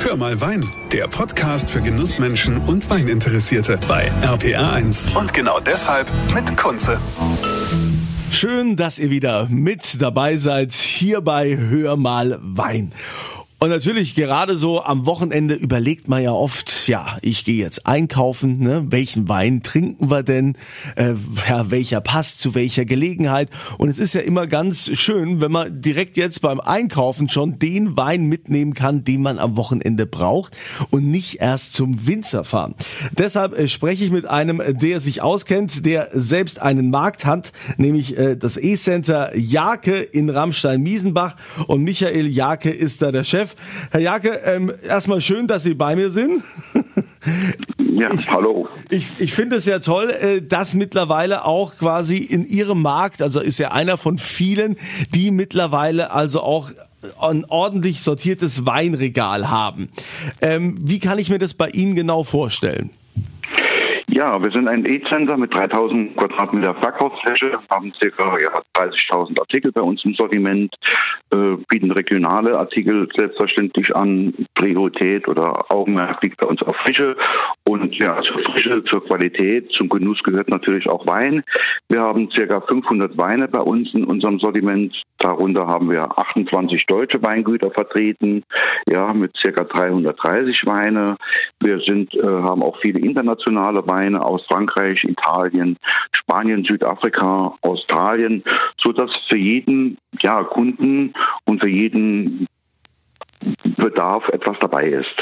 Hör mal Wein, der Podcast für Genussmenschen und Weininteressierte bei RPR1. Und genau deshalb mit Kunze. Schön, dass ihr wieder mit dabei seid hier bei Hör mal Wein. Und natürlich gerade so am Wochenende überlegt man ja oft, ja, ich gehe jetzt einkaufen, ne? welchen Wein trinken wir denn, äh, ja, welcher passt zu welcher Gelegenheit. Und es ist ja immer ganz schön, wenn man direkt jetzt beim Einkaufen schon den Wein mitnehmen kann, den man am Wochenende braucht und nicht erst zum Winzer fahren. Deshalb äh, spreche ich mit einem, der sich auskennt, der selbst einen Markt hat, nämlich äh, das E-Center Jake in Ramstein-Miesenbach. Und Michael Jake ist da der Chef. Herr Jake, ähm, erstmal schön, dass Sie bei mir sind. Ja, ich, hallo. Ich, ich finde es ja toll, äh, dass mittlerweile auch quasi in Ihrem Markt, also ist ja einer von vielen, die mittlerweile also auch ein ordentlich sortiertes Weinregal haben. Ähm, wie kann ich mir das bei Ihnen genau vorstellen? Ja, wir sind ein E-Center mit 3000 Quadratmeter Verkaufsfläche, haben circa ja, 30.000 Artikel bei uns im Sortiment, äh, bieten regionale Artikel selbstverständlich an. Priorität oder Augenmerk liegt bei uns auf Frische. Und ja, zur Frische, zur Qualität, zum Genuss gehört natürlich auch Wein. Wir haben circa 500 Weine bei uns in unserem Sortiment. Darunter haben wir 28 deutsche Weingüter vertreten, ja, mit circa 330 Weine. Wir sind, äh, haben auch viele internationale Weine Weine aus Frankreich, Italien, Spanien, Südafrika, Australien, so dass für jeden ja, Kunden und für jeden Bedarf etwas dabei ist.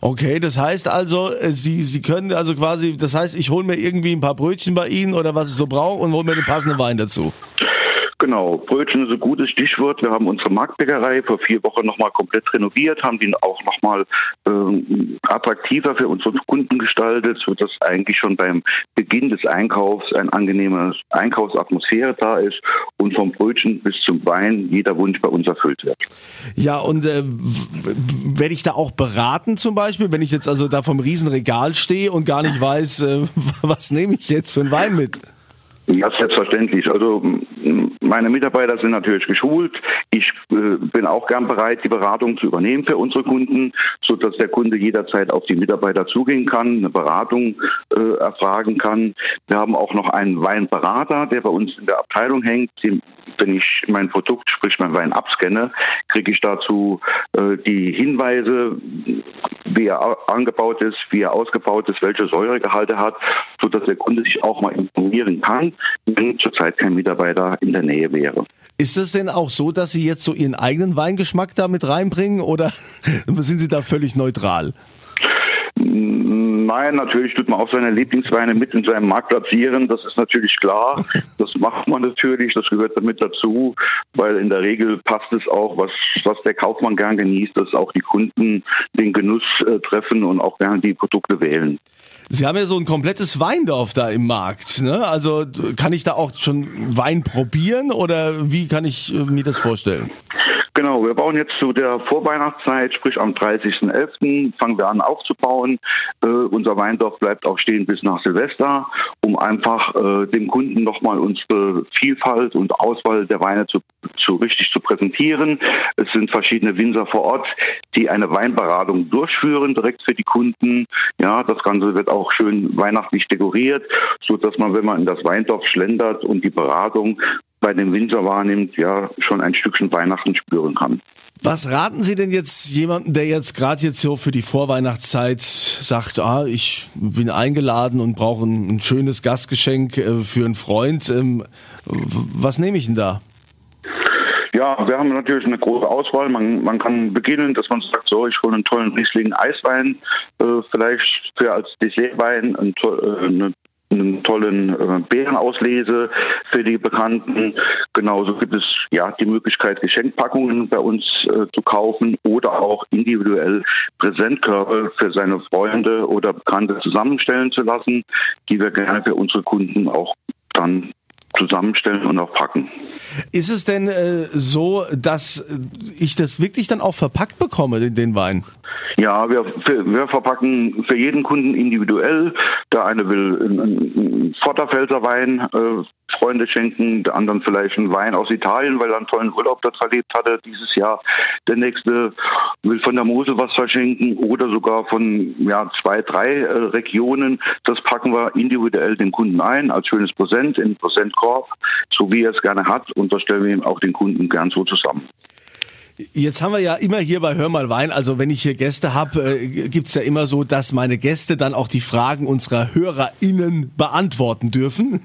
Okay, das heißt also, äh, Sie, Sie können also quasi, das heißt, ich hole mir irgendwie ein paar Brötchen bei Ihnen oder was ich so brauche und hole mir den passenden Wein dazu. Genau, Brötchen ist ein gutes Stichwort. Wir haben unsere Marktbäckerei vor vier Wochen nochmal komplett renoviert, haben die auch nochmal äh, attraktiver für unsere Kunden gestaltet, sodass eigentlich schon beim Beginn des Einkaufs eine angenehme Einkaufsatmosphäre da ist und vom Brötchen bis zum Wein jeder Wunsch bei uns erfüllt wird. Ja, und äh, werde ich da auch beraten zum Beispiel, wenn ich jetzt also da vom Riesenregal stehe und gar nicht weiß, äh, was nehme ich jetzt für einen Wein mit? Ja, selbstverständlich. Also meine Mitarbeiter sind natürlich geschult. Ich äh, bin auch gern bereit, die Beratung zu übernehmen für unsere Kunden, so dass der Kunde jederzeit auf die Mitarbeiter zugehen kann, eine Beratung äh, erfragen kann. Wir haben auch noch einen Weinberater, der bei uns in der Abteilung hängt. Wenn ich mein Produkt, sprich mein Wein abscanne, kriege ich dazu äh, die Hinweise, wie er angebaut ist, wie er ausgebaut ist, welche Säuregehalte hat, so dass der Kunde sich auch mal informieren kann wenn zurzeit kein Mitarbeiter in der Nähe wäre. Ist es denn auch so, dass Sie jetzt so Ihren eigenen Weingeschmack da mit reinbringen oder sind Sie da völlig neutral? Nein, natürlich tut man auch seine Lieblingsweine mit in seinem Markt platzieren. Das ist natürlich klar. Das macht man natürlich. Das gehört damit dazu, weil in der Regel passt es auch, was, was der Kaufmann gern genießt, dass auch die Kunden den Genuss äh, treffen und auch gerne die Produkte wählen. Sie haben ja so ein komplettes Weindorf da im Markt. Ne? Also kann ich da auch schon Wein probieren oder wie kann ich äh, mir das vorstellen? Genau, wir bauen jetzt zu der Vorweihnachtszeit, sprich am 30.11. fangen wir an aufzubauen. Äh, unser Weindorf bleibt auch stehen bis nach Silvester, um einfach äh, dem Kunden nochmal unsere Vielfalt und Auswahl der Weine zu, zu richtig zu präsentieren. Es sind verschiedene Winzer vor Ort, die eine Weinberatung durchführen, direkt für die Kunden. Ja, das Ganze wird auch schön weihnachtlich dekoriert, so dass man, wenn man in das Weindorf schlendert und die Beratung bei dem Winter wahrnimmt, ja schon ein Stückchen Weihnachten spüren kann. Was raten Sie denn jetzt jemandem, der jetzt gerade jetzt so für die Vorweihnachtszeit sagt, ah, ich bin eingeladen und brauche ein, ein schönes Gastgeschenk äh, für einen Freund. Ähm, was nehme ich denn da? Ja, wir haben natürlich eine große Auswahl. Man, man kann beginnen, dass man sagt, so, ich hole einen tollen Riesling Eiswein, äh, vielleicht für als Dessertwein ein, äh, eine einen tollen äh, Bärenauslese für die Bekannten. Genauso gibt es ja die Möglichkeit, Geschenkpackungen bei uns äh, zu kaufen oder auch individuell Präsentkörbe für seine Freunde oder Bekannte zusammenstellen zu lassen, die wir gerne für unsere Kunden auch dann zusammenstellen und auch packen. Ist es denn äh, so, dass ich das wirklich dann auch verpackt bekomme, den, den Wein? Ja, wir, wir verpacken für jeden Kunden individuell. Der eine will einen Vorderfelser Wein äh, Freunde schenken, der anderen vielleicht einen Wein aus Italien, weil er einen tollen Urlaub dort verlebt hatte dieses Jahr. Der nächste will von der Mosel was verschenken oder sogar von ja, zwei, drei äh, Regionen. Das packen wir individuell den Kunden ein als schönes Präsent in Präsentkorb, so wie er es gerne hat. Und das stellen wir ihm auch den Kunden gern so zusammen. Jetzt haben wir ja immer hier bei Hör mal Wein, also wenn ich hier Gäste habe, äh, gibt's ja immer so, dass meine Gäste dann auch die Fragen unserer HörerInnen beantworten dürfen.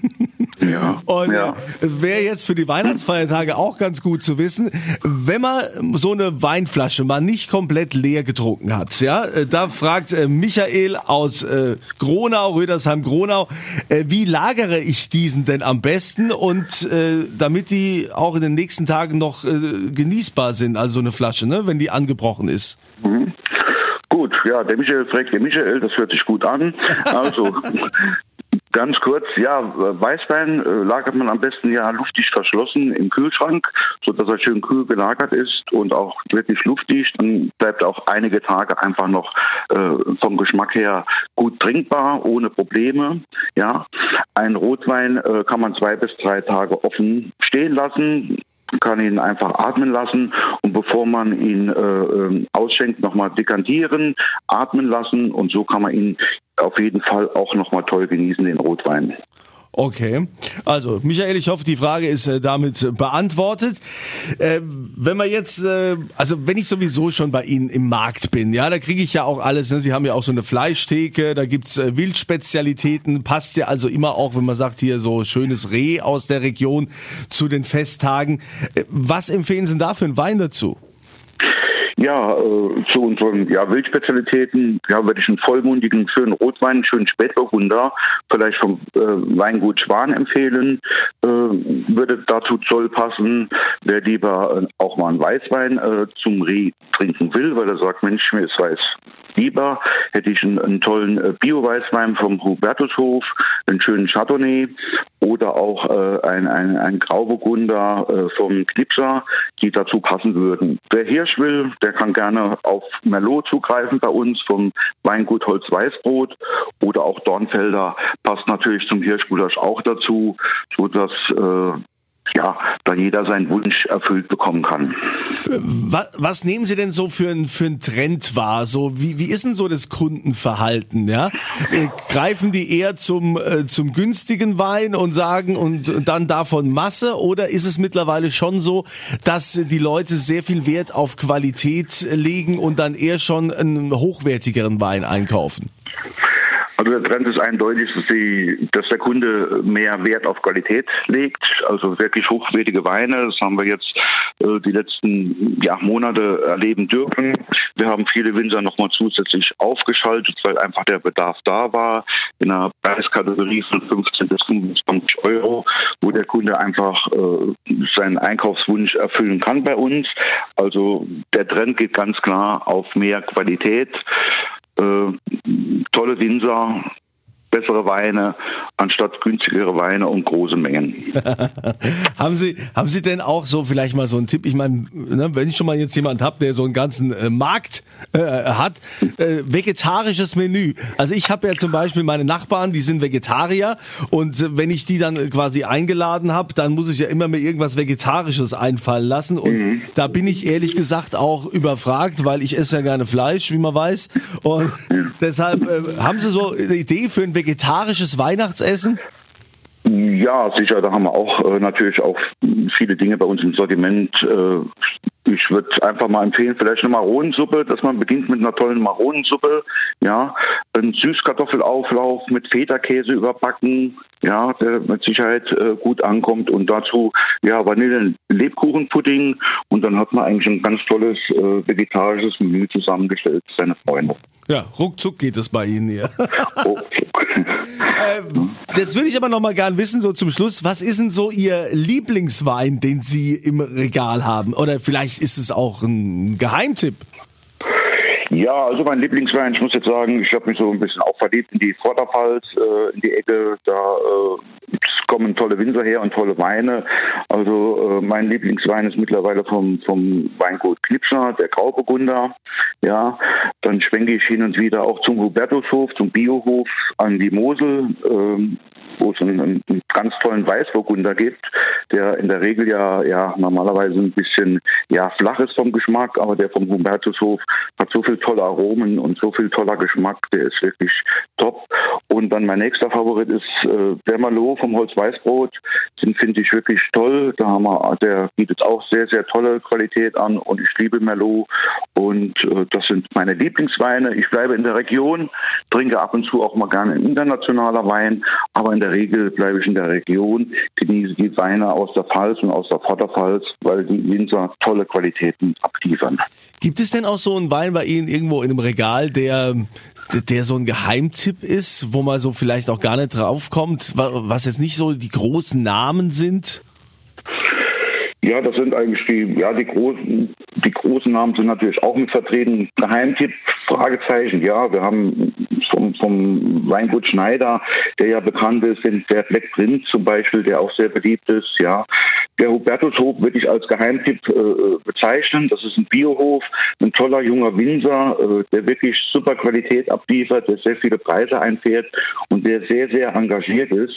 Ja, und ja. wäre jetzt für die Weihnachtsfeiertage auch ganz gut zu wissen, wenn man so eine Weinflasche mal nicht komplett leer getrunken hat, ja, äh, da fragt äh, Michael aus äh, Gronau, Rödersheim, Gronau, äh, wie lagere ich diesen denn am besten und äh, damit die auch in den nächsten Tagen noch äh, genießbar sind, also so eine Flasche, ne, wenn die angebrochen ist? Mhm. Gut, ja, der Michael fragt der Michael, das hört sich gut an. Also Ganz kurz, ja, Weißwein äh, lagert man am besten ja luftig verschlossen im Kühlschrank, so dass er schön kühl gelagert ist und auch wirklich luftdicht. Dann bleibt auch einige Tage einfach noch äh, vom Geschmack her gut trinkbar, ohne Probleme. Ja, ein Rotwein äh, kann man zwei bis drei Tage offen stehen lassen kann ihn einfach atmen lassen und bevor man ihn äh, ähm, ausschenkt, nochmal dekantieren, atmen lassen und so kann man ihn auf jeden Fall auch nochmal toll genießen, den Rotwein. Okay, also Michael, ich hoffe, die Frage ist äh, damit beantwortet. Äh, wenn wir jetzt, äh, also wenn ich sowieso schon bei Ihnen im Markt bin, ja, da kriege ich ja auch alles. Ne? Sie haben ja auch so eine Fleischtheke, da gibt's äh, Wildspezialitäten, passt ja also immer auch, wenn man sagt hier so schönes Reh aus der Region zu den Festtagen. Äh, was empfehlen Sie denn da für einen Wein dazu? Ja, äh, zu unseren ja, Wildspezialitäten ja, würde ich einen vollmundigen, schönen Rotwein, einen schönen Spätburgunder, vielleicht vom äh, Weingut Schwan empfehlen, äh, würde dazu Zoll passen. Wer lieber äh, auch mal einen Weißwein äh, zum Reh trinken will, weil er sagt, Mensch, mir ist Weiß lieber, hätte ich einen, einen tollen äh, Bio-Weißwein vom Hubertushof, einen schönen Chardonnay oder auch äh, ein, ein, ein Grauburgunder äh, vom Knipser, die dazu passen würden. Wer Hirsch will, der kann gerne auf Merlot zugreifen bei uns vom Weingut Holz Weißbrot oder auch Dornfelder passt natürlich zum Hirschgulasch auch dazu, so dass äh, ja, da jeder seinen Wunsch erfüllt bekommen kann. Was, was nehmen Sie denn so für einen für Trend wahr? So wie wie ist denn so das Kundenverhalten? Ja, äh, greifen die eher zum äh, zum günstigen Wein und sagen und dann davon Masse oder ist es mittlerweile schon so, dass die Leute sehr viel Wert auf Qualität legen und dann eher schon einen hochwertigeren Wein einkaufen? Also der Trend ist eindeutig, dass, die, dass der Kunde mehr Wert auf Qualität legt, also wirklich hochwertige Weine. Das haben wir jetzt äh, die letzten ja, Monate erleben dürfen. Wir haben viele Winzer nochmal zusätzlich aufgeschaltet, weil einfach der Bedarf da war in einer Preiskategorie von 15 bis 25 Euro, wo der Kunde einfach äh, seinen Einkaufswunsch erfüllen kann bei uns. Also der Trend geht ganz klar auf mehr Qualität tolle Winzer, bessere Weine anstatt günstigere Weine und große Mengen. haben Sie haben Sie denn auch so vielleicht mal so einen Tipp? Ich meine, ne, wenn ich schon mal jetzt jemand habe, der so einen ganzen äh, Markt äh, hat, äh, vegetarisches Menü. Also ich habe ja zum Beispiel meine Nachbarn, die sind Vegetarier und äh, wenn ich die dann quasi eingeladen habe, dann muss ich ja immer mir irgendwas Vegetarisches einfallen lassen und mhm. da bin ich ehrlich gesagt auch überfragt, weil ich esse ja gerne Fleisch, wie man weiß und deshalb äh, haben Sie so eine Idee für ein vegetarisches Weihnachtsessen? Ja, sicher. Da haben wir auch äh, natürlich auch viele Dinge bei uns im Sortiment. Äh, ich würde einfach mal empfehlen, vielleicht eine Maronensuppe, dass man beginnt mit einer tollen Maronensuppe. Ja, ein Süßkartoffelauflauf mit Feta-Käse überbacken, ja, der mit Sicherheit äh, gut ankommt und dazu ja Vanille-Lebkuchenpudding und dann hat man eigentlich ein ganz tolles äh, vegetarisches Menü zusammengestellt für seine Freunde. Ja, ruckzuck geht es bei Ihnen hier. äh, jetzt würde ich aber noch mal gern wissen, so zum Schluss, was ist denn so Ihr Lieblingswein, den Sie im Regal haben? Oder vielleicht ist es auch ein Geheimtipp? Ja, also mein Lieblingswein, ich muss jetzt sagen, ich habe mich so ein bisschen auch verliebt in die Vorderpfalz, äh, in die Ecke. Da äh, kommen tolle Winzer her und tolle Weine. Also äh, mein Lieblingswein ist mittlerweile vom, vom Weingut Knipscher, der Grauburgunder. Ja, dann schwenke ich hin und wieder auch zum Hubertushof, zum Biohof an die Mosel. Ähm, wo es einen, einen, ganz tollen Weißburgunder gibt, der in der Regel ja, ja normalerweise ein bisschen ja, flach ist vom Geschmack, aber der vom Hubertushof hat so viel tolle Aromen und so viel toller Geschmack, der ist wirklich top. Und dann mein nächster Favorit ist äh, der Malo vom Holz Weißbrot. Den finde ich wirklich toll. Da haben wir, der bietet auch sehr, sehr tolle Qualität an und ich liebe Merlot. Und äh, das sind meine Lieblingsweine. Ich bleibe in der Region, trinke ab und zu auch mal gerne internationaler Wein, aber in der Regel bleibe ich in der Region, genieße die Weine aus der Pfalz und aus der Vorderpfalz, weil die Winzer tolle Qualitäten abliefern. Gibt es denn auch so einen Wein bei Ihnen irgendwo in einem Regal, der, der so ein Geheimtipp ist, wo man so vielleicht auch gar nicht draufkommt, was jetzt nicht so die großen Namen sind? Ja, das sind eigentlich die, ja, die großen, die großen Namen sind natürlich auch mit vertreten. Geheimtipp, Fragezeichen, ja, wir haben vom, vom Weingut Schneider, der ja bekannt ist, den, der Black Prince zum Beispiel, der auch sehr beliebt ist, ja. Der Hubertushof würde ich als Geheimtipp äh, bezeichnen. Das ist ein Biohof, ein toller junger Winzer, äh, der wirklich super Qualität abliefert, der sehr viele Preise einfährt und der sehr, sehr engagiert ist.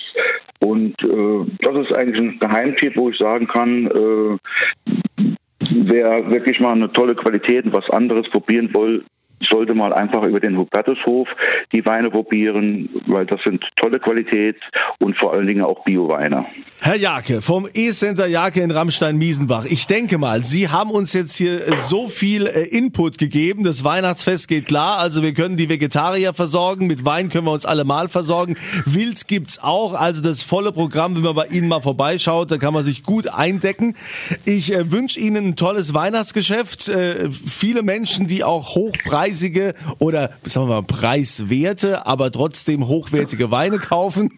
Und äh, das ist eigentlich ein Geheimtipp, wo ich sagen kann, äh, wer wirklich mal eine tolle Qualität und was anderes probieren will, sollte mal einfach über den Hubertushof die Weine probieren, weil das sind tolle Qualität und vor allen Dingen auch Bio-Weine. Herr Jake vom E-Center Jake in Ramstein-Miesenbach. Ich denke mal, Sie haben uns jetzt hier so viel äh, Input gegeben. Das Weihnachtsfest geht klar. Also wir können die Vegetarier versorgen. Mit Wein können wir uns alle mal versorgen. Wild gibt's auch. Also das volle Programm, wenn man bei Ihnen mal vorbeischaut, da kann man sich gut eindecken. Ich äh, wünsche Ihnen ein tolles Weihnachtsgeschäft. Äh, viele Menschen, die auch hochpreisig preisige oder sagen wir mal preiswerte, aber trotzdem hochwertige Weine kaufen.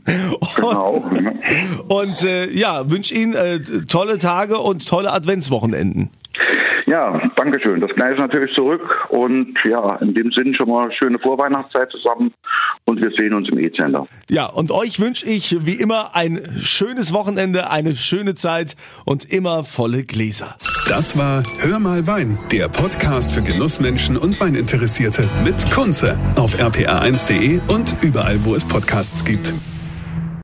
Genau. Und, äh, ja, wünsche Ihnen äh, tolle Tage und tolle Adventswochenenden. Ja, danke schön. Das gleiche natürlich zurück. Und ja, in dem Sinn schon mal schöne Vorweihnachtszeit zusammen. Und wir sehen uns im E-Center. Ja, und euch wünsche ich wie immer ein schönes Wochenende, eine schöne Zeit und immer volle Gläser. Das war Hör mal Wein, der Podcast für Genussmenschen und Weininteressierte mit Kunze auf rpa1.de und überall, wo es Podcasts gibt.